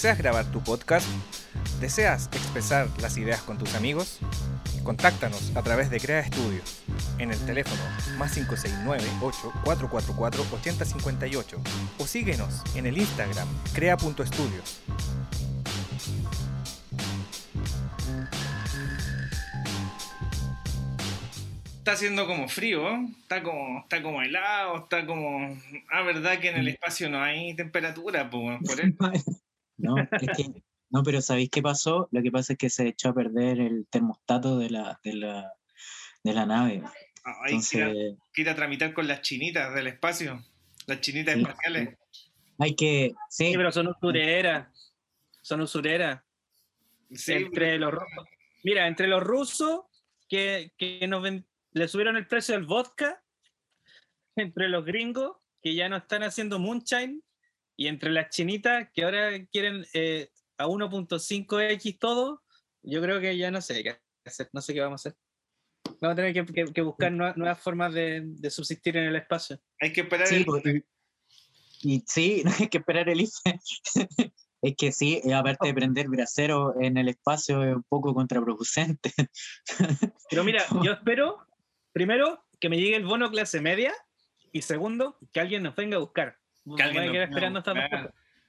¿Deseas grabar tu podcast? ¿Deseas expresar las ideas con tus amigos? Contáctanos a través de Crea Estudios en el teléfono más 569-8444-8058 o síguenos en el Instagram crea.estudios. Está haciendo como frío, está como, está como helado, está como... Ah, verdad que en el espacio no hay temperatura, pues, por eso. No, es que, no, pero ¿sabéis qué pasó? Lo que pasa es que se echó a perder el termostato de la, de la, de la nave. Hay que ir, a, que ir a tramitar con las chinitas del espacio, las chinitas Sí. espaciales. Hay que, sí, Sí, pero son usureras. Son usureras. Sí, entre los rusos. Mira, entre los rusos que, que nos ven- le subieron el precio del vodka, entre los gringos que ya no están haciendo moonshine, y entre las chinitas que ahora quieren eh, a 1.5x todo, yo creo que ya no sé qué hacer, no sé qué vamos a hacer. Vamos a tener que, que- que buscar nuevas, nuevas formas de, de subsistir en el espacio. hay que esperar sí, el- pues, y, sí, no hay que esperar el IFE. Es que sí, eh, aparte de prender brasero en el espacio es un poco contraproducente. Pero mira, yo espero, primero, que me llegue el bono clase media y segundo, que alguien nos venga a buscar. Que alguien esperando.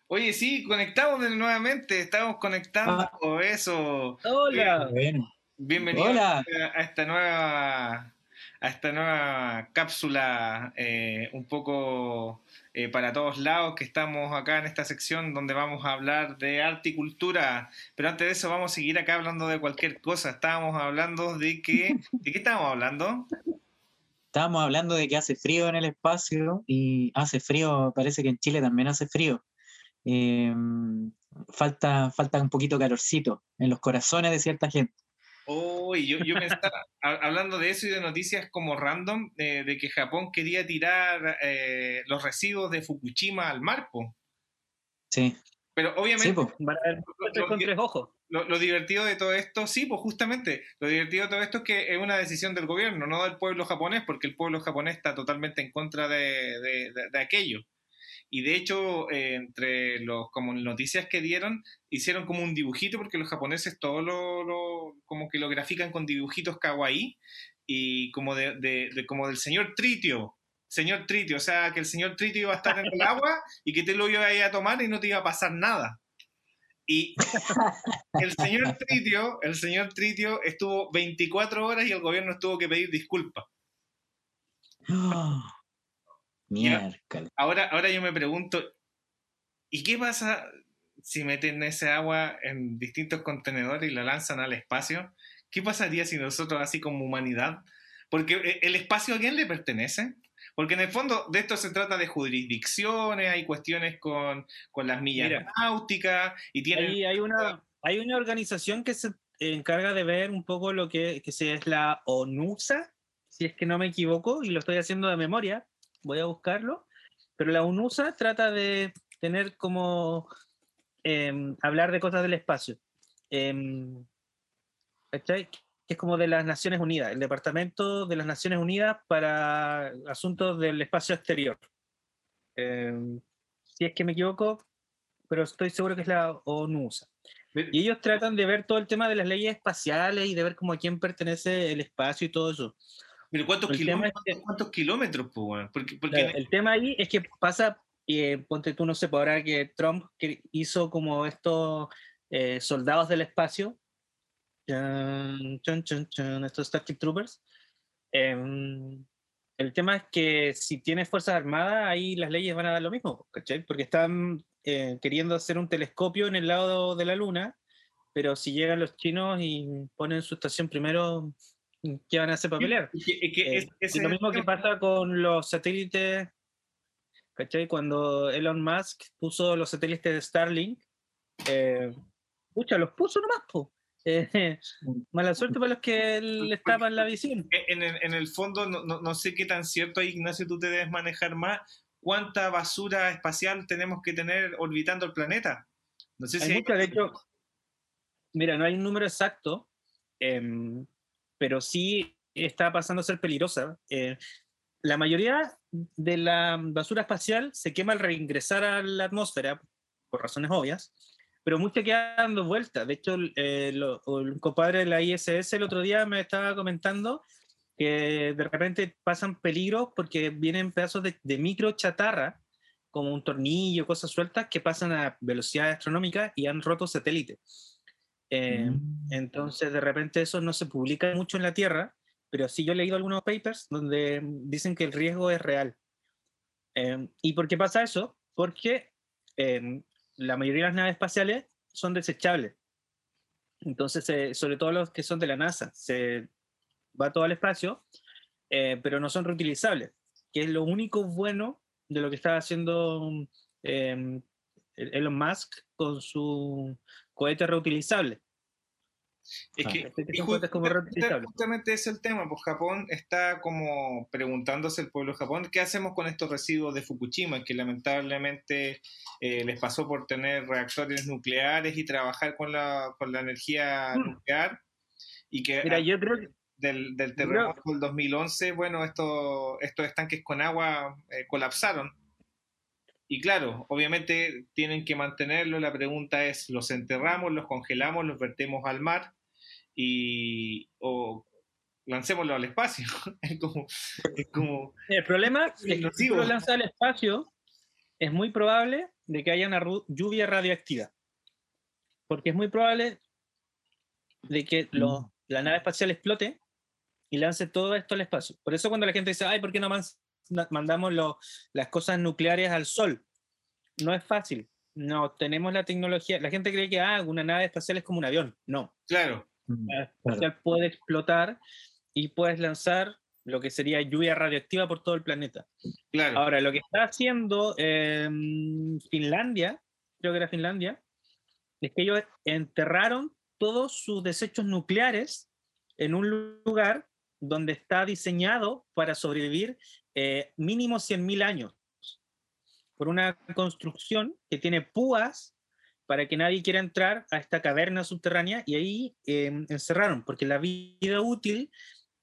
Oye, sí, conectamos nuevamente, estamos conectando eso. Hola. Bueno, Bienvenido Hola. a esta nueva a esta nueva cápsula eh, un poco eh, para todos lados que estamos acá en esta sección donde vamos a hablar de arte y cultura. Pero antes de eso vamos a seguir acá hablando de cualquier cosa. Estábamos hablando de que... ¿De qué estábamos hablando? Estábamos hablando de que hace frío en el espacio y hace frío, parece que en Chile también hace frío. Eh, falta, falta un poquito calorcito en los corazones de cierta gente. Oh, y yo, yo pensaba, ha- hablando de eso y de noticias como random, eh, de que Japón quería tirar eh, los residuos de Fukushima al mar, po. Sí, Pero obviamente sí, po. Van a ver con tres ojos. Lo, lo divertido de todo esto, sí, pues justamente, lo divertido de todo esto es que es una decisión del gobierno, no del pueblo japonés, porque el pueblo japonés está totalmente en contra de, de- de- de aquello. Y de hecho, eh, entre los como noticias que dieron, hicieron como un dibujito, porque los japoneses todo lo, lo- como que lo grafican con dibujitos kawaii, y como de, de- de- como del señor Tritio, señor Tritio, o sea, que el señor Tritio iba a estar en el agua y que te lo iba a ir a tomar y no te iba a pasar nada. Y el señor Tritio, el señor Tritio estuvo 24 horas y el gobierno tuvo que pedir disculpas. Miércoles. Ahora, ahora yo me pregunto, ¿y qué pasa si meten ese agua en distintos contenedores y la lanzan al espacio? ¿Qué pasaría si nosotros, así como humanidad, porque eh, el espacio a quién le pertenece? Porque en el fondo de esto se trata de jurisdicciones, hay cuestiones con, con las millas Mira. náuticas y tienen... Hay, hay una, hay una organización que se encarga de ver un poco lo que, que se- es la ONUSA, si es que no me equivoco, y lo estoy haciendo de memoria, voy a buscarlo, pero la UNUSA trata de tener como em, hablar de cosas del espacio. ¿cachai? Que es como de las Naciones Unidas, el Departamento de las Naciones Unidas para Asuntos del Espacio Exterior. Em, si es que me equivoco, pero estoy seguro que es la ONUSA. Y ellos tratan de ver todo el tema de las leyes espaciales y de ver cómo a quién pertenece el espacio y todo eso. Pero ¿cuántos El kilómetros? es que- ¿Cuántos kilómetros, pues? Porque, porque el tema ahí es que pasa, eh, ponte tú, no sé, por ahora que Trump hizo como estos eh, soldados del espacio, chan, chan, chan, chan, estos Starship Troopers. em, el tema es que si tienes Fuerzas Armadas, ahí las leyes van a dar lo mismo, ¿cachai? Porque están eh, queriendo hacer un telescopio en el lado de la Luna, pero si llegan los chinos y ponen su estación primero, ¿qué van a hacer para pelear? que- que Eh, es- y lo es el mismo que pasa con los satélites, ¿cachai? Cuando Elon Musk puso los satélites de Starlink, eh, pucha, los puso nomás, po. Eh, mala suerte para los que les tapan la visión. en el, en el fondo, no, no- no sé qué tan cierto, Ignacio, tú te debes manejar más. ¿Cuánta basura espacial tenemos que tener orbitando el planeta? No sé Hay si hay- mucha, de hecho, mira, no hay un número exacto, em, pero sí está pasando a ser peligrosa. Eh, la mayoría de la basura espacial se quema al reingresar a la atmósfera, por razones obvias, pero mucha queda dando vueltas. De hecho, eh, lo- un compadre de la ISS el otro día me estaba comentando que de repente pasan peligros porque vienen pedazos de, de micro chatarra, como un tornillo, cosas sueltas, que pasan a velocidad astronómica y han roto satélites. Eh, Mm. entonces, de repente eso no se publica mucho en la Tierra, pero sí yo he leído algunos papers donde dicen que el riesgo es real. Eh, ¿Y por qué pasa eso? Porque eh, la mayoría de las naves espaciales son desechables. Entonces, eh, sobre todo los que son de la NASA, se va todo al espacio, eh, pero no son reutilizables, que es lo único bueno de lo que está haciendo eh, Elon Musk con su cohete reutilizable. Es que, Este que como justamente ese es el tema, pues Japón está como preguntándose el pueblo de Japón, ¿qué hacemos con estos residuos de Fukushima? Que lamentablemente eh, les pasó por tener reactores nucleares y trabajar con la, con la energía Mm. nuclear y que Mira, a- yo creo que del, del terremoto del 2011, bueno, estos, estos estanques con agua eh, colapsaron. Y claro, obviamente tienen que mantenerlo. La pregunta es, ¿los enterramos, los congelamos, los vertemos al mar y o lancémoslo al espacio? es como, es como el problema es que si lo lanzas al espacio, es muy probable de que haya una lluvia radioactiva. Porque es muy probable de que lo- la nave espacial explote y lance todo esto al espacio. Por eso cuando la gente dice, ay, ¿por qué no mandamos lo- las cosas nucleares al Sol? No es fácil. No tenemos la tecnología. La gente cree que ah, una nave espacial es como un avión. No. claro, Mm, La nave espacial puede explotar y puedes lanzar lo que sería lluvia radioactiva por todo el planeta. claro. Ahora, lo que está haciendo em, Finlandia, creo que era Finlandia, es que ellos enterraron todos sus desechos nucleares en un lugar donde está diseñado para sobrevivir eh, mínimo 100.000 años, por una construcción que tiene púas para que nadie quiera entrar a esta caverna subterránea y ahí em, encerraron, porque la vida útil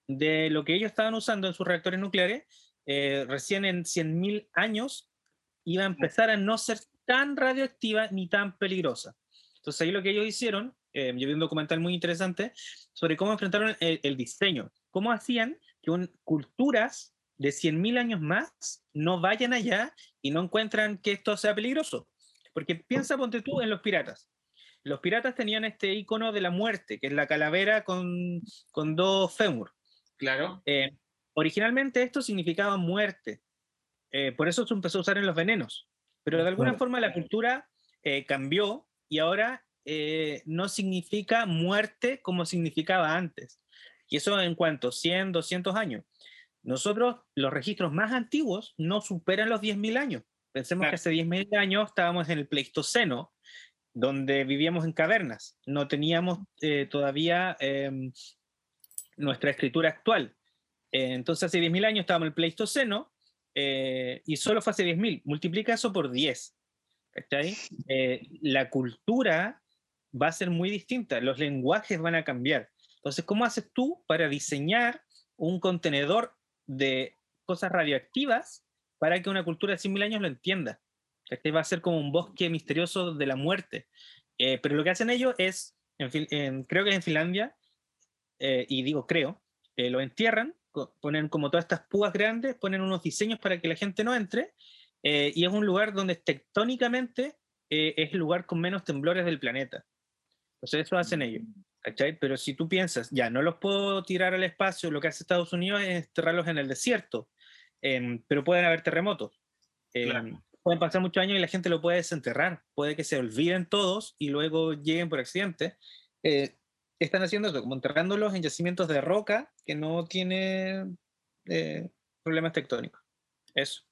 de lo que ellos estaban usando en sus reactores nucleares eh, recién en 100.000 años iba a empezar a no ser tan radioactiva ni tan peligrosa. Entonces ahí lo que ellos hicieron, eh, yo vi un documental muy interesante sobre cómo enfrentaron el, el diseño, cómo hacían que un- culturas de 100.000 años más no vayan allá y no encuentran que esto sea peligroso. Porque piensa, ponte tú, en los piratas. Los piratas tenían este icono de la muerte, que es la calavera con, con dos fémur. Claro, Eh, originalmente esto significaba muerte, eh, por eso se empezó a usar en los venenos, pero de alguna Claro. forma la cultura eh, cambió y ahora eh, no significa muerte como significaba antes. Y eso en cuanto 100, 200 años. Nosotros, los registros más antiguos no superan los 10.000 años. Pensemos Claro. que hace 10.000 años estábamos en el Pleistoceno, donde vivíamos en cavernas. No teníamos eh, todavía em, nuestra escritura actual. Eh, entonces, hace 10.000 años estábamos en el Pleistoceno eh, y solo fue hace 10.000. Multiplica eso por 10. ¿cachai? Eh, la cultura va a ser muy distinta, los lenguajes van a cambiar. Entonces, ¿cómo haces tú para diseñar un contenedor de cosas radioactivas para que una cultura de 100.000 años lo entienda? ¿Cachai? Va a ser como un bosque misterioso de la muerte. Eh, pero lo que hacen ellos es, en en- creo que es en Finlandia, eh, y digo creo, eh, lo entierran, ponen como todas estas púas grandes, ponen unos diseños para que la gente no entre, y es un lugar donde tectónicamente es el lugar con menos temblores del planeta. Entonces eso hacen ellos. ¿Cachai? Pero si tú piensas, ya, no los puedo tirar al espacio, lo que hace Estados Unidos es enterrarlos en el desierto, em, pero pueden haber terremotos. Em, Claro. Pueden pasar muchos años y la gente lo puede desenterrar, puede que se olviden todos y luego lleguen por accidente. Eh, están haciendo eso, como enterrándolos en yacimientos de roca que no tienen eh, problemas tectónicos. Eso.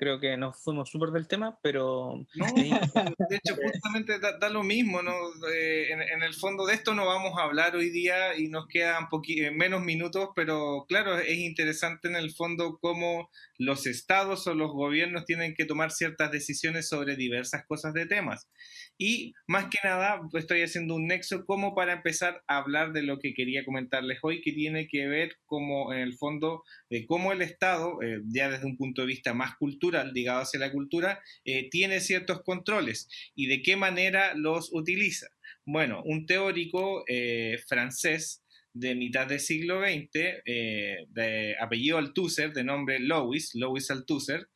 Creo que nos fuimos súper del tema, pero No, de hecho, justamente da, da lo mismo, ¿no? Eh, en, en el fondo de esto no vamos a hablar hoy día y nos quedan eh, menos minutos, pero claro, es interesante en el fondo cómo los estados o los gobiernos tienen que tomar ciertas decisiones sobre diversas cosas de temas. Y más que nada, estoy haciendo un nexo como para empezar a hablar de lo que quería comentarles hoy, que tiene que ver como en el fondo de cómo el Estado, eh, ya desde un punto de vista más cultural, ligado hacia la cultura, eh, tiene ciertos controles y de qué manera los utiliza. Bueno, un teórico eh, francés de mitad del siglo XX, eh, de apellido Althusser, de nombre Louis, Louis Althusser,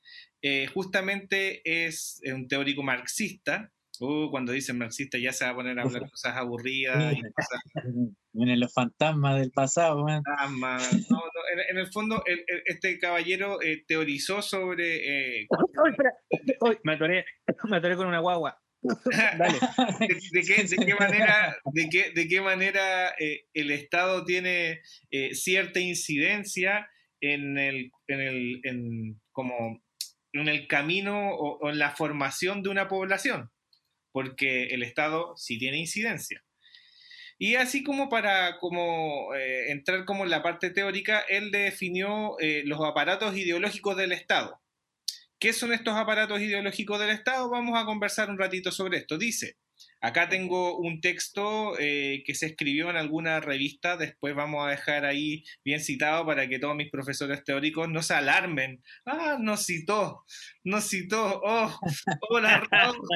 eh, justamente es un teórico marxista. Uh, cuando dicen marxista ya se va a poner a hablar cosas aburridas y cosas Vienen los fantasmas del pasado, man. No, no, en, en el fondo, el- el- este caballero eh, teorizó sobre eh, ¡Ay, espera! ¡Ay! me, atoré, me atoré con una guagua. Dale. de, de qué, de qué manera, de qué, de qué manera eh, el Estado tiene eh, cierta incidencia en el, en el, en, como en el camino o, o en la formación de una población, porque el Estado sí tiene incidencia. Y así como para como, eh, entrar como en la parte teórica, él definió eh, los aparatos ideológicos del Estado. ¿Qué son estos aparatos ideológicos del Estado? Vamos a conversar un ratito sobre esto. Dice, acá tengo un texto eh, que se escribió en alguna revista, después vamos a dejar ahí bien citado para que todos mis profesores teóricos no se alarmen. Ah, nos citó, nos citó, oh, Raúl.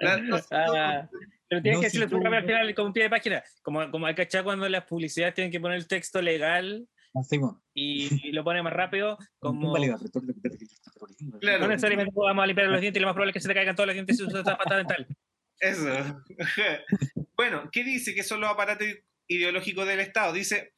La-. Ah, pero tienes No, que decirle si tú- al final con un pie de página. Como, como hay cachado cuando las publicidades tienen que poner el texto legal Así, mo. y, y lo pone más rápido, como. Claro. no necesariamente vamos a limpiar los dientes y lo más probable es que se te caigan todos los dientes si usas esta pata dental. Eso. bueno, ¿qué dice que son los aparatos ideológicos del Estado? Dice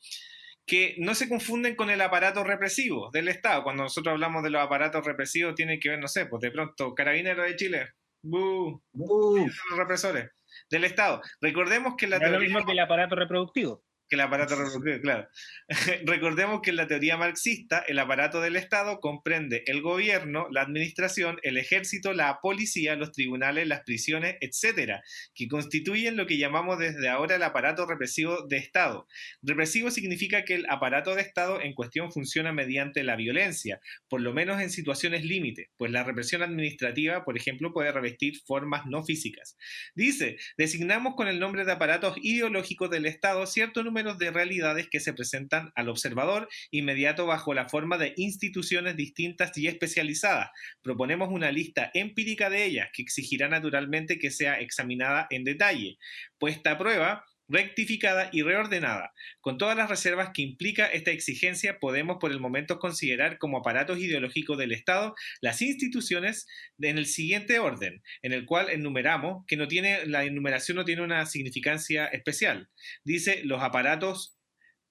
que no se confunden con el aparato represivo del Estado. Cuando nosotros hablamos de los aparatos represivos, tiene que ver, no sé, pues de pronto, Carabineros de Chile, ¡bú! Uh, los represores del Estado. Recordemos que la No es lo teoría mismo que el aparato reproductivo. Que el aparato reproductivo, claro. Recordemos que en la teoría marxista, el aparato del Estado comprende el gobierno, la administración, el ejército, la policía, los tribunales, las prisiones, etcétera, que constituyen lo que llamamos desde ahora el aparato represivo de Estado. Represivo significa que el aparato de Estado en cuestión funciona mediante la violencia, por lo menos en situaciones límite, pues la represión administrativa, por ejemplo, puede revestir formas no físicas. Dice, designamos con el nombre de aparatos ideológicos del Estado cierto número de realidades que se presentan al observador inmediato bajo la forma de instituciones distintas y especializadas. Proponemos una lista empírica de ellas que exigirá naturalmente que sea examinada en detalle, puesta a prueba rectificada y reordenada. Con todas las reservas que implica esta exigencia, podemos por el momento considerar como aparatos ideológicos del Estado las instituciones en el siguiente orden, en el cual enumeramos, que no tiene, la enumeración no tiene una significancia especial. Dice los aparatos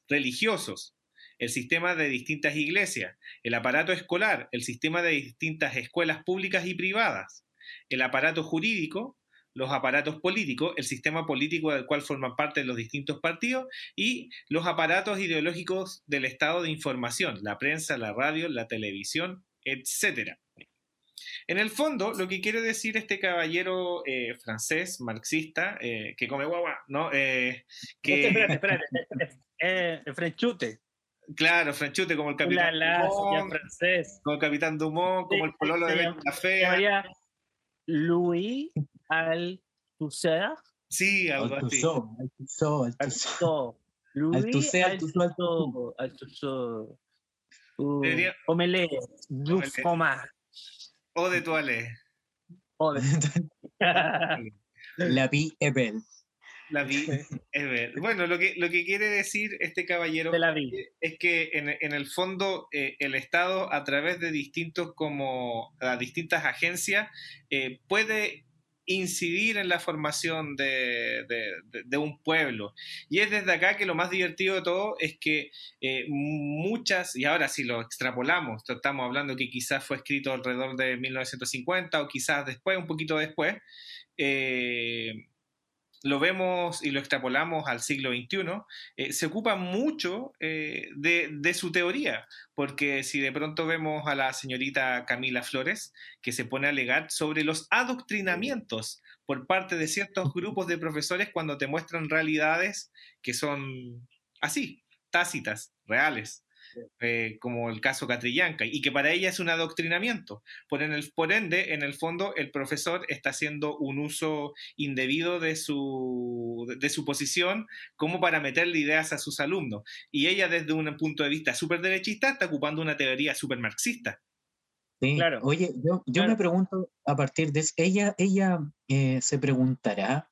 religiosos, el sistema de distintas iglesias, el aparato escolar, el sistema de distintas escuelas públicas y privadas, el aparato jurídico, los aparatos políticos, el sistema político del cual forman parte los distintos partidos y los aparatos ideológicos del estado de información, la prensa, la radio, la televisión, etc. En el fondo, lo que quiere decir este caballero eh, francés, marxista, eh, que come guagua, ¿no? Eh, que, Espérate, espérate. espérate. El frenchute. Claro, franchute, como el capitán la, Dumont, francés. como el capitán Dumont, como el pololo de la Fea. llamaría Louis Althusser. Sí, algo así. Altusó, Altusó, Altusó. Althusser. Louis Althusser, Althusser, Althusser. Althusser. Uh, Debería- Omelette. Du Omelette. fromage. O de toilette. Oh, de- La vi Ebel. La vi. es ver. Bueno, lo que, lo que quiere decir este caballero de la vi. es que en, en el fondo eh, el Estado a través de distintos como a distintas agencias eh, puede incidir en la formación de, un pueblo. Y es desde acá que lo más divertido de todo es que eh, muchas, y ahora si lo extrapolamos, estamos hablando que quizás fue escrito alrededor de 1950 o quizás después, un poquito después, eh, lo vemos y lo extrapolamos al siglo XXI, eh, se ocupa mucho eh, de, de su teoría, porque si de pronto vemos a la señorita Camila Flores, que se pone a alegar sobre los adoctrinamientos por parte de ciertos grupos de profesores cuando te muestran realidades que son así, tácitas, reales. Eh, como el caso Catrillanca, y que para ella es un adoctrinamiento. Por, en el, por ende, en el fondo, el profesor está haciendo un uso indebido de su, de su posición como para meterle ideas a sus alumnos. Y ella, desde un punto de vista súper derechista, está ocupando una teoría súper marxista. Sí. Claro. Oye, yo, yo Claro. me pregunto a partir de eso, ella, ella eh, se preguntará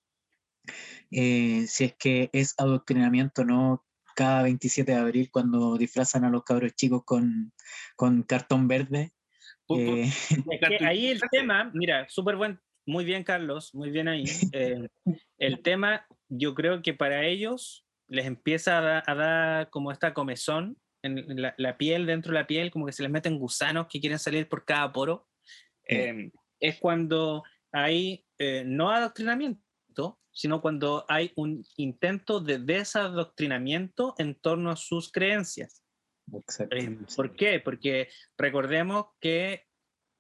eh, si es que es adoctrinamiento o no cada 27 de abril cuando disfrazan a los cabros chicos con, con cartón verde. Por- por- eh, Es que ahí el tema, mira, súper buen, muy bien Carlos, muy bien ahí. Eh, el tema, yo creo que para ellos les empieza a, da- a dar como esta comezón en la, la piel, dentro de la piel, como que se les meten gusanos que quieren salir por cada poro. Eh, es cuando hay eh, no adoctrinamiento, sino cuando hay un intento de desadoctrinamiento en torno a sus creencias. exacto, Eh. ¿Por qué? Porque recordemos que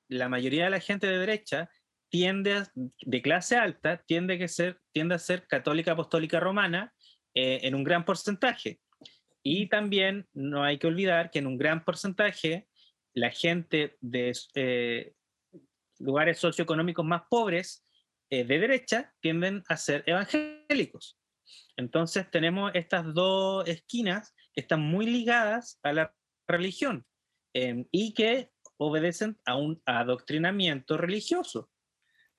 la mayoría de la gente de derecha tiende a- de clase alta tiende, que ser, tiende a ser católica apostólica romana eh, en un gran porcentaje. Y también no hay que olvidar que en un gran porcentaje la gente de eh, lugares socioeconómicos más pobres eh, de derecha tienden a ser evangélicos. Entonces tenemos estas dos esquinas que están muy ligadas a la religión eh, y que obedecen a un adoctrinamiento religioso.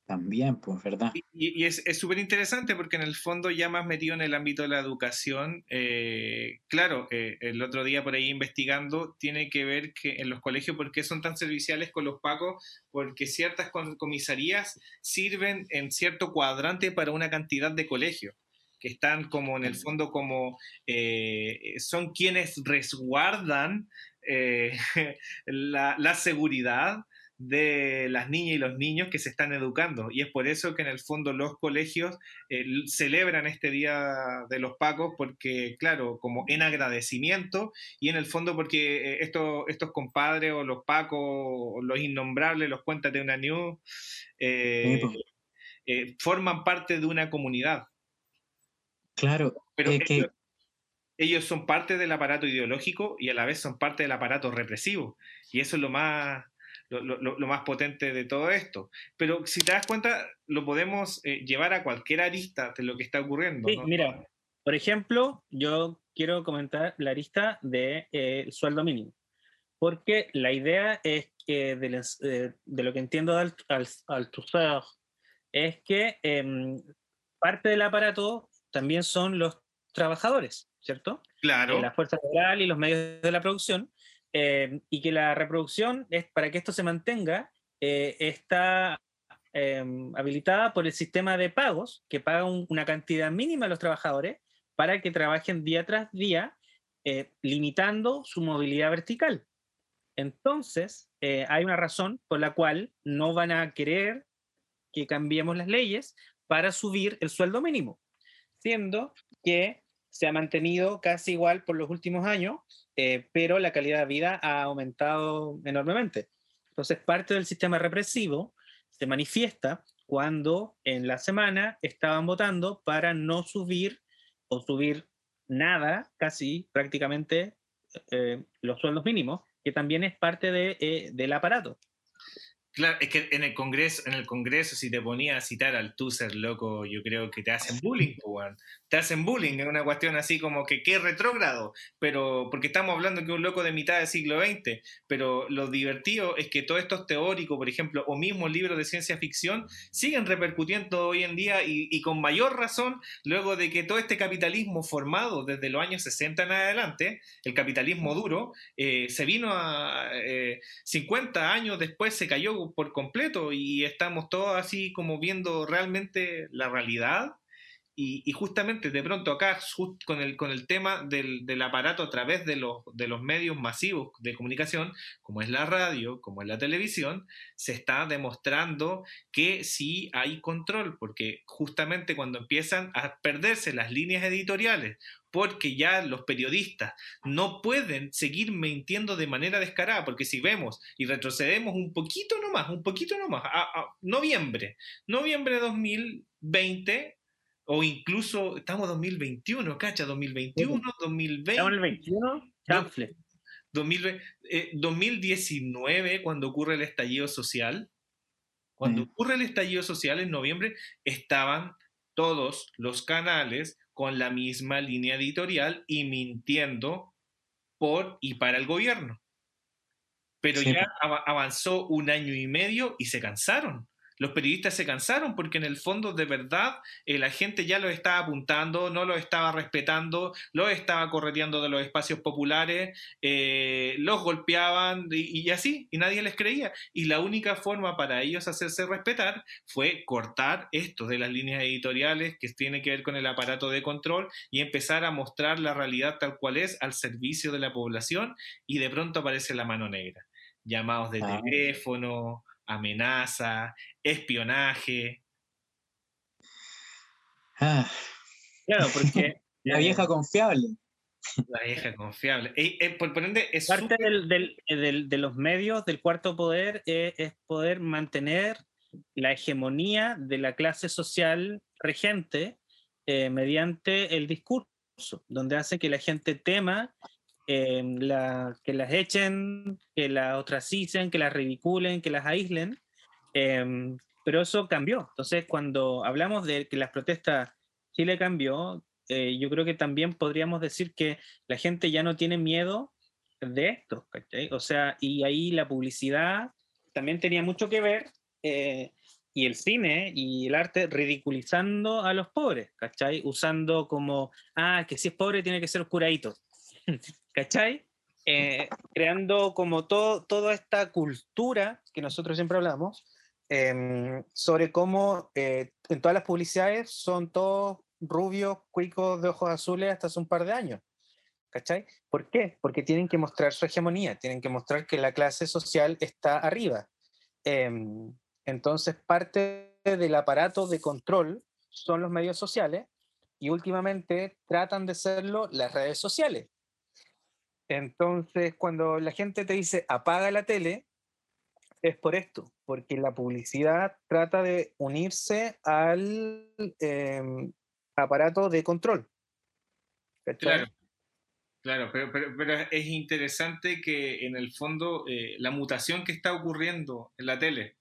También, pues, ¿verdad? Y, y es súper interesante porque en el fondo ya más metido en el ámbito de la educación, eh, claro, eh, el otro día por ahí investigando, tiene que ver que en los colegios, ¿por qué son tan serviciales con los pacos? Porque ciertas comisarías sirven en cierto cuadrante para una cantidad de colegios que están como en el fondo como eh, son quienes resguardan eh, la, la seguridad de las niñas y los niños que se están educando. Y es por eso que en el fondo los colegios eh, celebran este Día de los Pacos, porque, claro, como en agradecimiento y en el fondo porque eh, estos, estos compadres o los Pacos, o los innombrables, los cuentas de una New, eh, pues. forman parte de una comunidad. Claro, Pero que- ellos, ellos son parte del aparato ideológico y a la vez son parte del aparato represivo. Y eso es lo más, lo, lo- lo más potente de todo esto. Pero si te das cuenta, lo podemos eh, llevar a cualquier arista de lo que está ocurriendo. Sí, ¿no? mira, por ejemplo, yo quiero comentar la arista del de, el sueldo mínimo, porque la idea es que, de, eh, de lo que entiendo de Alt- Alt- Althusser, es que em, parte del aparato también son los trabajadores, ¿cierto? Claro. eh, la fuerza laboral y los medios de la producción, eh, y que la reproducción, es, para que esto se mantenga, eh, está eh, habilitada por el sistema de pagos, que paga un- una cantidad mínima a los trabajadores para que trabajen día tras día, limitando su movilidad vertical. Entonces, hay una razón por la cual no van a querer que cambiemos las leyes para subir el sueldo mínimo, siendo que se ha mantenido casi igual por los últimos años, eh, pero la calidad de vida ha aumentado enormemente. Entonces, parte del sistema represivo se manifiesta cuando en la semana estaban votando para no subir o subir nada, casi prácticamente, eh, los sueldos mínimos, que también es parte de, eh, del aparato. Claro, es que en el Congreso, en el Congreso, si te ponías a citar al Tusser, loco, yo creo que te hacen bullying, weón. Te hacen bullying, es una cuestión así como que qué retrógrado, pero porque estamos hablando que un loco de mitad del siglo XX, pero lo divertido es que todos estos teóricos, por ejemplo, o mismo libros de ciencia ficción, siguen repercutiendo hoy en día y, y con mayor razón luego de que todo este capitalismo formado desde los años 60 en adelante, el capitalismo duro, eh, se vino a eh, 50 años después, se cayó por completo y estamos todos así como viendo realmente la realidad. Y, justamente de pronto acá, con, el, con el tema del, del aparato a través de los, de los medios masivos de comunicación, como es la radio, como es la televisión, se está demostrando que sí hay control, porque justamente cuando empiezan a perderse las líneas editoriales, porque ya los periodistas no pueden seguir mintiendo de manera descarada, porque si vemos y retrocedemos un poquito nomás, un poquito nomás, a, a noviembre, noviembre de 2020, o incluso estamos en 2021, cacha, 2021, 2020. ¿Estamos en el 21? Chanfle. 2000, eh, 2019, cuando ocurre el estallido social, cuando Mm. ocurre el estallido social en noviembre, estaban todos los canales con la misma línea editorial y mintiendo por y para el gobierno. Pero Sí. ya av- avanzó un año y medio y se cansaron. Los periodistas se cansaron porque en el fondo de verdad eh, la gente ya los estaba apuntando, no los estaba respetando, los estaba correteando de los espacios populares, eh, los golpeaban y, y así, y nadie les creía. Y la única forma para ellos hacerse respetar fue cortar esto de las líneas editoriales que tiene que ver con el aparato de control y empezar a mostrar la realidad tal cual es al servicio de la población y de pronto aparece la mano negra. Llamados de Ah. teléfono, amenaza, espionaje. Ah, Claro, porque la vieja confiable. La vieja confiable. Eh, eh, por, por ende, es parte del, del- del- de los medios del cuarto poder eh, es poder mantener la hegemonía de la clase social regente eh, mediante el discurso, donde hace que la gente tema eh, la- que las echen, que las ostracicen, que las ridiculen, que las aíslen. eh, pero eso cambió. Entonces, cuando hablamos de que las protestas Chile cambió, eh, yo creo que también podríamos decir que la gente ya no tiene miedo de esto, ¿cachai? O sea, y ahí la publicidad también tenía mucho que ver, eh, y el cine y el arte ridiculizando a los pobres, ¿cachai? Usando como, ah, que si es pobre tiene que ser oscuradito, ¿cachai? Eh, creando como todo, toda esta cultura que nosotros siempre hablamos, em, sobre cómo eh, en todas las publicidades son todos rubios, cuicos de ojos azules hasta hace un par de años. ¿Cachai? ¿Por qué? Porque tienen que mostrar su hegemonía, tienen que mostrar que la clase social está arriba. Em, entonces, parte del aparato de control son los medios sociales y últimamente tratan de serlo las redes sociales. Entonces, cuando la gente te dice apaga la tele, es por esto, porque la publicidad trata de unirse al em, aparato de control. Claro, claro, pero, pero, pero es interesante que en el fondo eh, la mutación que está ocurriendo en la tele,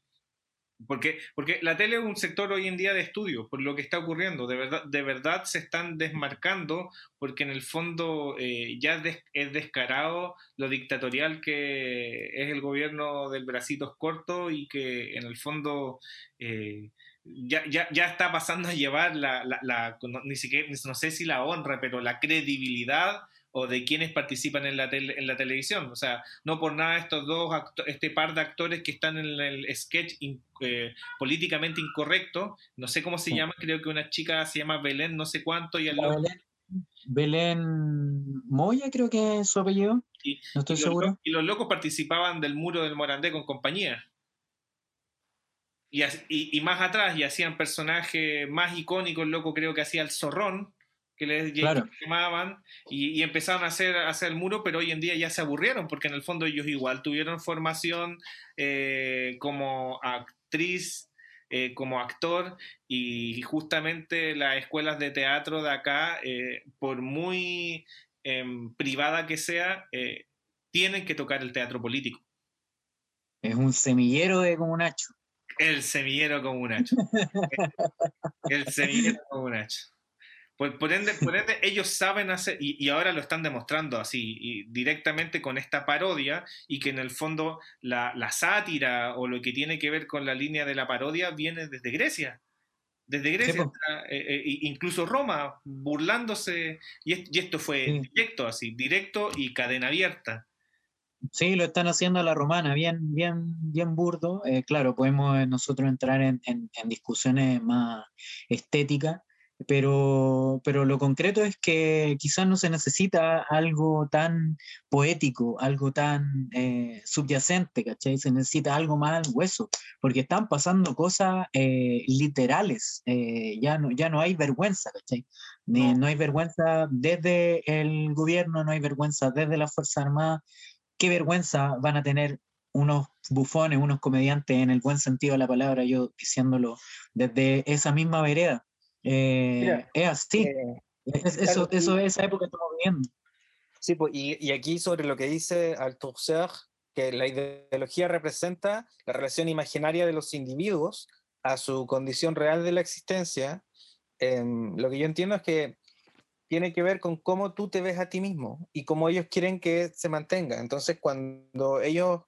porque, porque la tele es un sector hoy en día de estudio, por lo que está ocurriendo, de verdad, de verdad se están desmarcando, porque en el fondo eh, ya des- es descarado lo dictatorial que es el gobierno del bracitos corto y que en el fondo... eh, ya, ya, ya está pasando a llevar la, la, la- no, ni siquiera, no sé si la honra, pero la credibilidad o de quienes participan en la, tele- en la televisión. O sea, no por nada estos dos, este par de actores que están en el sketch in- eh, políticamente incorrecto, no sé cómo se Sí. llama, creo que una chica se llama Belén, no sé cuánto, y, el La loco- Belén, Belén Moya, creo que es su apellido. y- No estoy y seguro. y los locos participaban del muro del Morandé con compañía. Y, más atrás, y hacían personajes más icónicos, el loco creo que hacía el zorrón, que les Claro. llamaban, y, y empezaron a hacer, a hacer el muro, pero hoy en día ya se aburrieron, porque en el fondo ellos igual tuvieron formación eh, como actriz, eh, como actor, y justamente las escuelas de teatro de acá, eh, por muy em, privada que sea, tienen que tocar el teatro político. Es un semillero de comunacho. El semillero comunacho. el semillero comunacho. Por, por, ende, por ende, ellos saben hacer, y, y, ahora lo están demostrando así, y directamente con esta parodia, y que en el fondo la, la, sátira o lo que tiene que ver con la línea de la parodia viene desde Grecia. Desde Grecia, sí, eh, eh, incluso Roma, burlándose, y, y esto fue sí. directo así, directo y cadena abierta. Sí, lo están haciendo a la romana, bien, bien, bien burdo. Eh, claro, podemos nosotros entrar en, en, en discusiones más estéticas, pero, pero lo concreto es que quizás no se necesita algo tan poético, algo tan eh, subyacente, ¿cachai? Se necesita algo más hueso, porque están pasando cosas eh, literales, eh, ya, no, ya no hay vergüenza, ¿cachai? Ni, no. no hay vergüenza desde el gobierno, no hay vergüenza desde las Fuerzas Armadas. Qué vergüenza van a tener unos bufones, unos comediantes en el buen sentido de la palabra, yo diciéndolo desde esa misma vereda. Eh, Mira, es así. Eh, es, eso, claro, eso, esa época estamos viviendo. Sí, pues, y, y, aquí sobre lo que dice Althusser, que la ideología representa la relación imaginaria de los individuos a su condición real de la existencia, eh, lo que yo entiendo es que tiene que ver con cómo tú te ves a ti mismo y cómo ellos quieren que se mantenga. Entonces, cuando ellos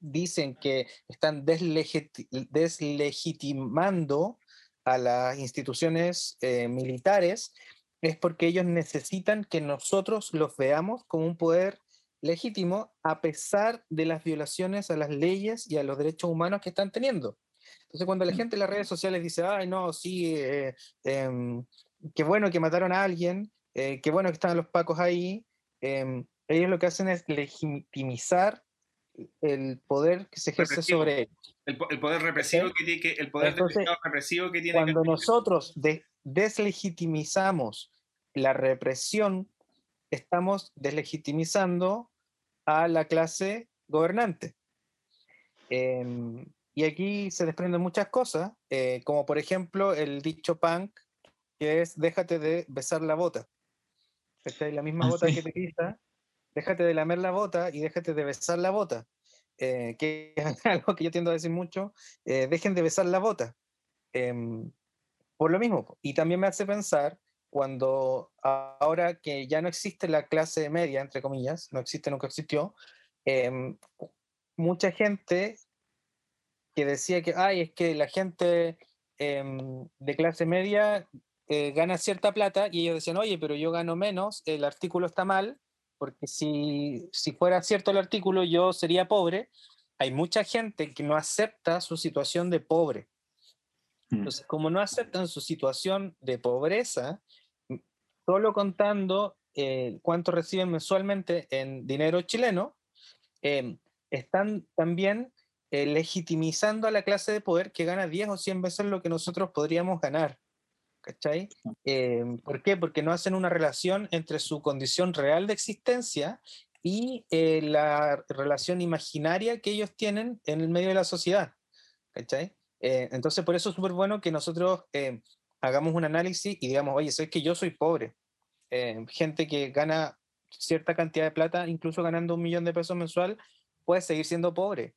dicen que están deslegit deslegitimando a las instituciones eh, militares es porque ellos necesitan que nosotros los veamos como un poder legítimo a pesar de las violaciones a las leyes y a los derechos humanos que están teniendo. Entonces, cuando la gente en las redes sociales dice, ay, no, sí, eh, eh, qué bueno que mataron a alguien, eh, qué bueno que están los pacos ahí, em, ellos lo que hacen es legitimizar el poder que se ejerce sobre ellos. El, el, poder represivo ¿Sí? que tiene que, el poder Entonces, represivo que tiene cuando que... nosotros de, deslegitimizamos la represión, estamos deslegitimizando a la clase gobernante. Eh, y aquí se desprenden muchas cosas, eh, como por ejemplo el dicho punk, que es déjate de besar la bota. La misma ah, bota sí. que te pisa, déjate de lamer la bota y déjate de besar la bota. Eh, que es algo que yo tiendo a decir mucho, eh, dejen de besar la bota. Eh, por lo mismo, y también me hace pensar cuando ahora que ya no existe la clase media, entre comillas, no existe, nunca existió, em, mucha gente que decía que, ay, es que la gente em, de clase media eh, gana cierta plata y ellos decían, oye, pero yo gano menos, el artículo está mal, porque si, si fuera cierto el artículo yo sería pobre, hay mucha gente que no acepta su situación de pobre. Entonces, como no aceptan su situación de pobreza, solo contando eh, cuánto reciben mensualmente en dinero chileno, eh, están también eh, legitimizando a la clase de poder que gana 10 o 100 veces lo que nosotros podríamos ganar. ¿Cachai? Eh, ¿Por qué? Porque no hacen una relación entre su condición real de existencia y eh, la relación imaginaria que ellos tienen en el medio de la sociedad. ¿Cachai? Eh, entonces, por eso es súper bueno que nosotros eh, hagamos un análisis y digamos, oye, sé que yo soy pobre. Eh, gente que gana cierta cantidad de plata, incluso ganando un millón de pesos mensual, puede seguir siendo pobre.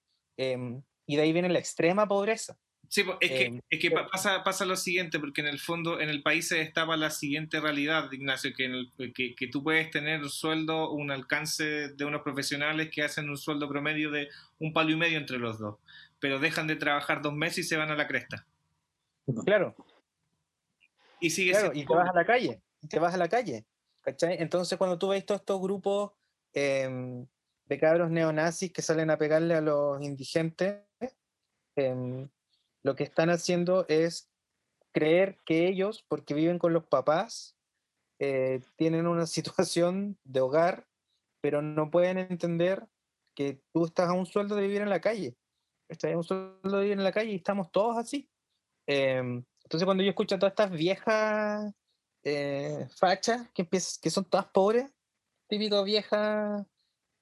y de ahí viene la extrema pobreza. Sí, es que, eh, es que pasa, pasa lo siguiente, porque en el fondo en el país se destapa la siguiente realidad, Ignacio, que, en el, que, que, tú puedes tener un sueldo, un alcance de unos profesionales que hacen un sueldo promedio de un palo y medio entre los dos, pero dejan de trabajar dos meses y se van a la cresta. Claro. Y sigue claro, y te vas a la calle, te vas a la calle, ¿cachai? Entonces cuando tú ves todos estos grupos eh, de cabros neonazis que salen a pegarle a los indigentes, eh, lo que están haciendo es creer que ellos, porque viven con los papás, eh, tienen una situación de hogar, pero no pueden entender que tú estás a un sueldo de vivir en la calle. Estás a un sueldo de vivir en la calle y estamos todos así. Eh, entonces cuando yo escucho a todas estas viejas eh, fachas, que, que son todas pobres, típico vieja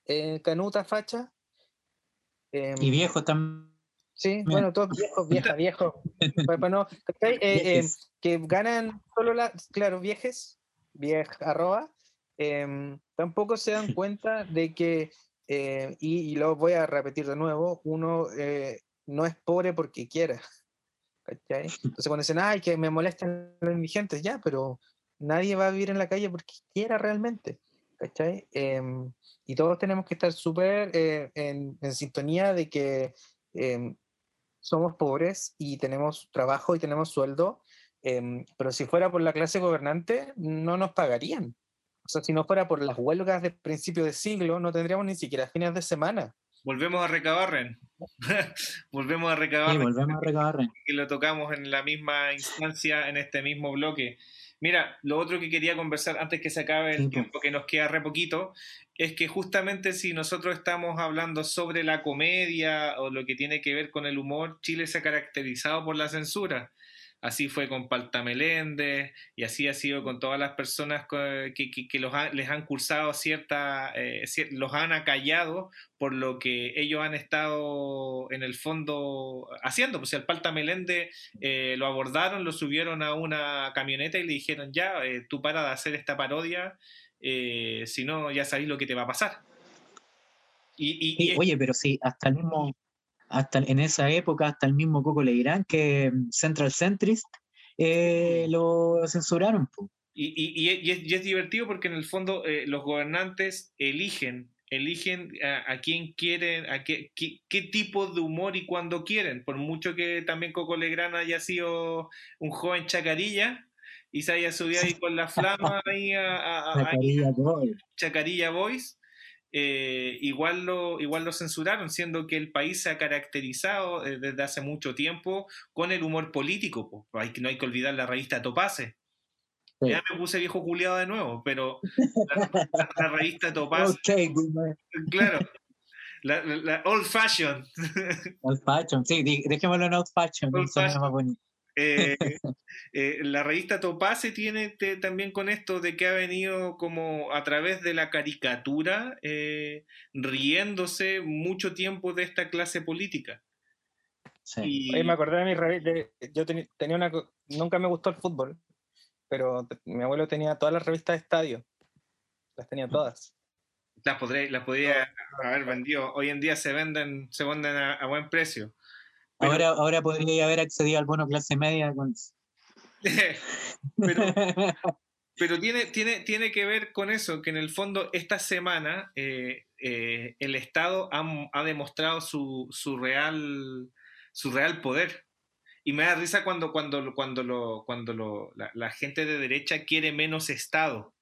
eh, canuta facha. y viejo también Sí, bueno, todos viejos, vieja, viejos. bueno, eh, eh, que ganan solo la, claro, viejes, vieja, arroba, em, tampoco se dan cuenta de que, eh, y, y, lo voy a repetir de nuevo, uno eh, no es pobre porque quiera. ¿cachai? Entonces cuando dicen, ay, que me molestan los indigentes, ya, pero nadie va a vivir en la calle porque quiera realmente. ¿cachai? Em, y todos tenemos que estar súper eh, en, en, sintonía de que em, somos pobres y tenemos trabajo y tenemos sueldo, em, pero si fuera por la clase gobernante, no nos pagarían. O sea, si no fuera por las huelgas de principio de siglo, no tendríamos ni siquiera fines de semana. Volvemos a Recabarren. volvemos a Recabarren. Sí, volvemos a Recabarren. Que lo tocamos en la misma instancia, en este mismo bloque. Mira, lo otro que quería conversar antes que se acabe el tiempo, que nos queda re poquito, es que justamente si nosotros estamos hablando sobre la comedia o lo que tiene que ver con el humor, Chile se ha caracterizado por la censura. Así fue con Palta Meléndez y así ha sido con todas las personas que, que, que los les han cursado cierta, eh, los han acallado por lo que ellos han estado en el fondo haciendo. Pues el Palta Meléndez eh, lo abordaron, lo subieron a una camioneta y le dijeron, ya, eh, tú para de hacer esta parodia, eh, si no, ya sabéis lo que te va a pasar. Y, y, y, Oye, pero sí, hasta el mismo hasta en esa época, hasta el mismo Coco Legrand, que Central Centrist, eh, lo censuraron. Y, y, es, y, es, divertido porque en el fondo eh, los gobernantes eligen, eligen a, a quién quieren, a qué, qué, qué, tipo de humor y cuándo quieren. Por mucho que también Coco Legrand haya sido un joven chacarilla y se haya subido ahí con la flama ahí a, a, a Chacarilla, Boy. Chacarilla Boys eh, igual, lo, igual lo censuraron, siendo que el país se ha caracterizado eh, desde hace mucho tiempo con el humor político. Hay, no hay que olvidar la revista Topase. Sí. Ya me puse viejo culiado de nuevo, pero la, la, la revista Topase. Okay, claro. La, la, old fashion. Old fashion, sí, dejémoslo en old fashion. Old fashion. Más bonito. Eh, eh, la revista Topase tiene te, también con esto de que ha venido como a través de la caricatura eh, riéndose mucho tiempo de esta clase política. Sí. Y... Oye, me acordé de mi revista, yo ten, tenía una, nunca me gustó el fútbol, pero mi abuelo tenía todas las revistas de estadio, las tenía todas. Las, podré, las podría haber vendido, hoy en día se venden, se venden a, a buen precio. Pero, ahora, ahora podría haber accedido al bono clase media con pero, pero tiene, tiene, tiene que ver con eso, que en el fondo esta semana eh, eh, el Estado ha, ha demostrado su, su, real, su real poder. Y me da risa cuando, cuando, cuando, lo, cuando lo, la, la, gente de derecha quiere menos Estado.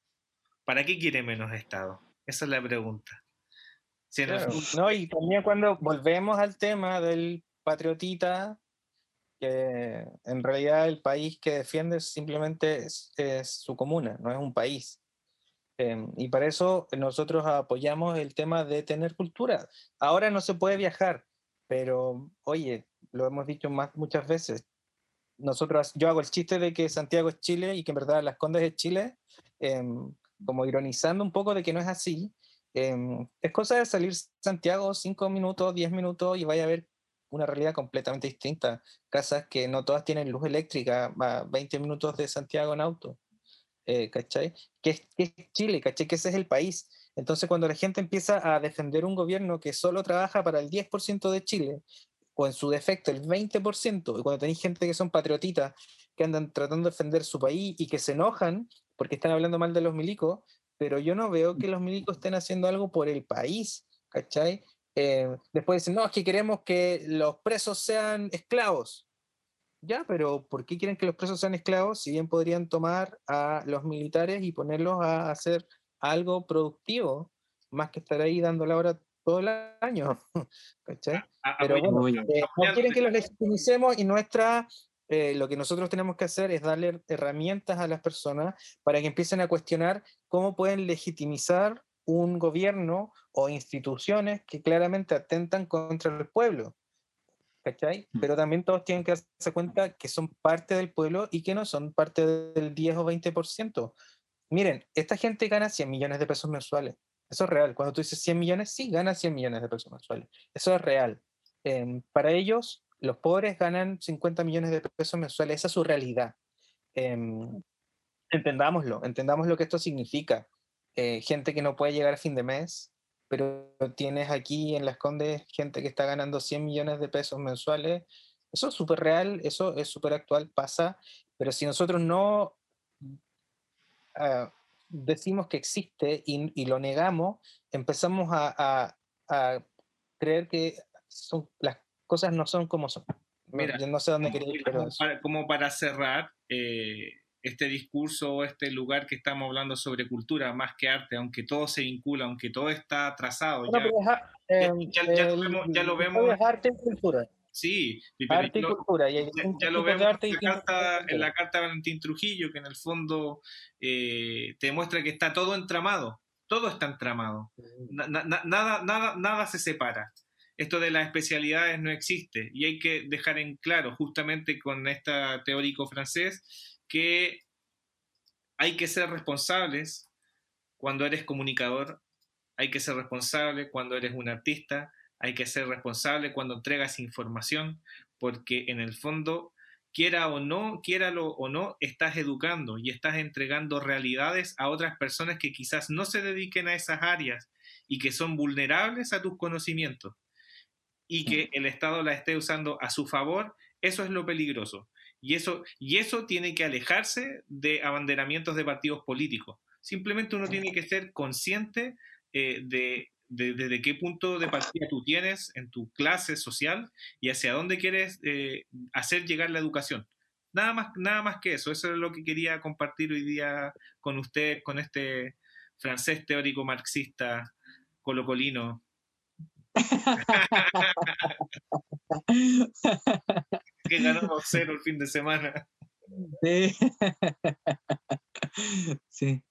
¿Para qué quiere menos Estado? Esa es la pregunta. Si claro. No, y también cuando volvemos al tema del patriotita, que en realidad el país que defiende simplemente es, es su comuna, no es un país. Eh, y para eso nosotros apoyamos el tema de tener cultura. Ahora no se puede viajar, pero oye, lo hemos dicho más, muchas veces. Nosotros, yo hago el chiste de que Santiago es Chile y que en verdad Las Condes es Chile, eh, como ironizando un poco de que no es así. Eh, es cosa de salir Santiago cinco minutos, diez minutos y vaya a ver una realidad completamente distinta. Casas que no todas tienen luz eléctrica, a 20 minutos de Santiago en auto. Eh, ¿Cachai? Que es, que es Chile, ¿cachai? Que ese es el país. Entonces, cuando la gente empieza a defender un gobierno que solo trabaja para el 10% de Chile, o en su defecto el 20%, y cuando tenéis gente que son patriotitas, que andan tratando de defender su país y que se enojan porque están hablando mal de los milicos, pero yo no veo que los milicos estén haciendo algo por el país, ¿cachai? Eh, después dicen, no, es que queremos que los presos sean esclavos. Ya, pero ¿por qué quieren que los presos sean esclavos si bien podrían tomar a los militares y ponerlos a hacer algo productivo, más que estar ahí dando la hora todo el año? ¿Cachai? Pero bueno, eh, no quieren que los legitimicemos y nuestra, eh, lo que nosotros tenemos que hacer es darle herramientas a las personas para que empiecen a cuestionar cómo pueden legitimizar un gobierno o instituciones que claramente atentan contra el pueblo. ¿Cachai? Pero también todos tienen que darse cuenta que son parte del pueblo y que no son parte del 10 o 20%. Miren, esta gente gana 100 millones de pesos mensuales. Eso es real. Cuando tú dices 100 millones, sí, gana 100 millones de pesos mensuales. Eso es real. Eh, para ellos, los pobres ganan 50 millones de pesos mensuales. Esa es su realidad. Eh, entendámoslo, entendamos lo que esto significa. Eh, gente que no puede llegar a fin de mes, pero tienes aquí en Las Condes gente que está ganando 100 millones de pesos mensuales. Eso es súper real, eso es súper actual, pasa, pero si nosotros no ah, decimos que existe y, y lo negamos, empezamos a, a- a creer que son, las cosas no son como son. Mira, yo no sé dónde como, quería ir, pero como eso. para, como para cerrar eh, este discurso o este lugar que estamos hablando sobre cultura más que arte, aunque todo se vincula, aunque todo está trazado. Ya, a- ya- ya- lo vemos- ya lo vemos. es arte y cultura. sí, Arte y lo- cultura. Y ya, ya lo vemos arte en, la carta, en la carta de Valentín Trujillo, que en el fondo eh, te muestra que está todo entramado, todo está entramado, Na- na- na- nada, nada, nada se separa. Esto de las especialidades no existe y hay que dejar en claro, justamente con este teórico francés, que hay que ser responsables cuando eres comunicador, hay que ser responsable cuando eres un artista, hay que ser responsable cuando entregas información, porque en el fondo, quiera o no, quiéralo o no, estás educando y estás entregando realidades a otras personas que quizás no se dediquen a esas áreas y que son vulnerables a tus conocimientos y que el Estado la esté usando a su favor, eso es lo peligroso. Y eso, y eso tiene que alejarse de abanderamientos de partidos políticos. Simplemente uno tiene que ser consciente eh, de, de, de- de qué punto de partida tú tienes en tu clase social y hacia dónde quieres eh, hacer llegar la educación. Nada más, nada más que eso. Eso es lo que quería compartir hoy día con usted, con este francés teórico marxista colocolino. que ganó 2-0 el fin de semana. Sí. Sí.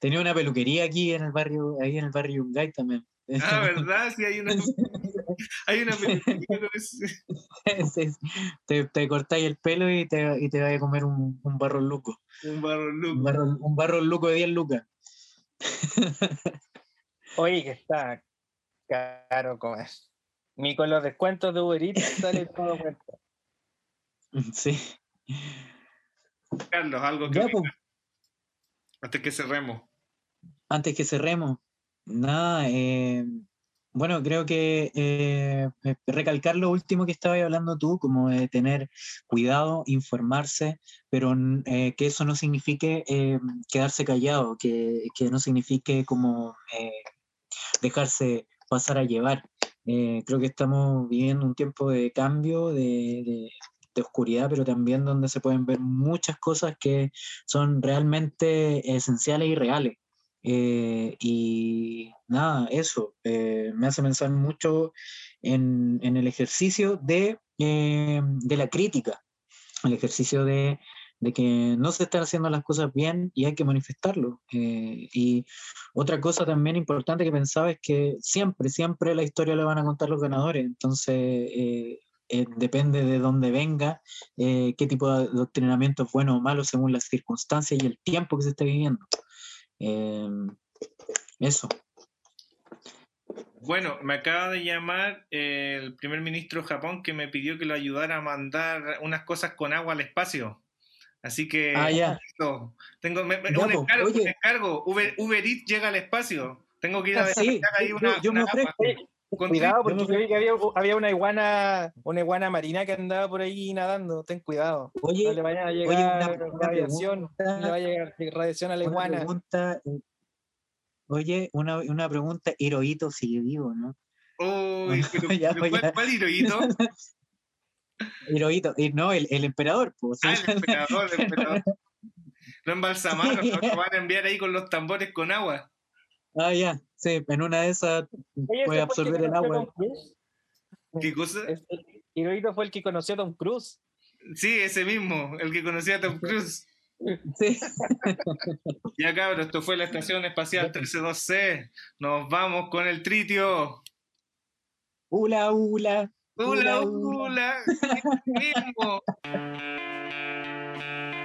Tenía una peluquería aquí en el barrio, ahí en el barrio Yungay también. Ah, ¿verdad? Sí, hay una, hay una Sí, sí. Te, te cortáis el pelo y te, y te vas a comer un, un barro luco. un barro Un loco. barro, un barro luco de 10 lucas. Oye, que está caro comer. Ni con los descuentos de Uber Eats sale todo cuenta. Sí. Carlos, algo que Ya, pues, antes que cerremos. antes que cerremos, nada, eh, bueno, creo que eh, eh, recalcar lo último que estabas hablando tú, como de tener cuidado, informarse, pero eh, que eso no signifique eh, quedarse callado, que, que no signifique como dejarse pasar a llevar. Creo que estamos viviendo un tiempo de cambio, de, de- de oscuridad, pero también donde se pueden ver muchas cosas que son realmente esenciales y reales. Eh, y nada, eso eh, me hace pensar mucho en, en el ejercicio de, eh, de la crítica, el ejercicio de, de que no se están haciendo las cosas bien y hay que manifestarlo. Eh, y otra cosa también importante que pensaba es que siempre, siempre la historia la van a contar los ganadores, entonces eh, depende de dónde venga, eh, qué tipo de adoctrinamiento es bueno o malo según las circunstancias y el tiempo que se esté viviendo. Eh, eso. Bueno, me acaba de llamar eh, el primer ministro de Japón que me pidió que lo ayudara a mandar unas cosas con agua al espacio. Así que Ah, ya. listo. tengo me- Ya, un encargo, un encargo. Uber, Uber Eats llega al espacio. Tengo que ir a Ah, ver sí, ahí una, yo una. Cuidado, porque yo vi que había, había una iguana, una iguana marina que andaba por ahí nadando. Ten cuidado. Oye, No le vaya a oye, llegar una- una radiación. pregunta. No le vaya a llegar radiación a la una iguana. pregunta, eh, oye, una, una pregunta, Hirohito sigue vivo, ¿no? Uy, pero, Ya, pero ¿cuál, ya. cuál Hirohito? Hirohito, y no, el, el emperador, pues. Ah, el emperador, el emperador. Lo embalsamaron, lo lo van a enviar ahí con los tambores con agua. Ah, ya, sí, en una de esas Oye, puede ¿ese fue el que absorber el agua. ¿Qué cosa? Hirohito fue el que conoció a Tom Cruise. Sí, ese mismo, el que conocía a Tom Cruise. Sí. Ya cabros, esto fue la Estación Espacial 132C. Nos vamos con el tritio. Ula, ula. ¡Hula, Hula, hula! mismo!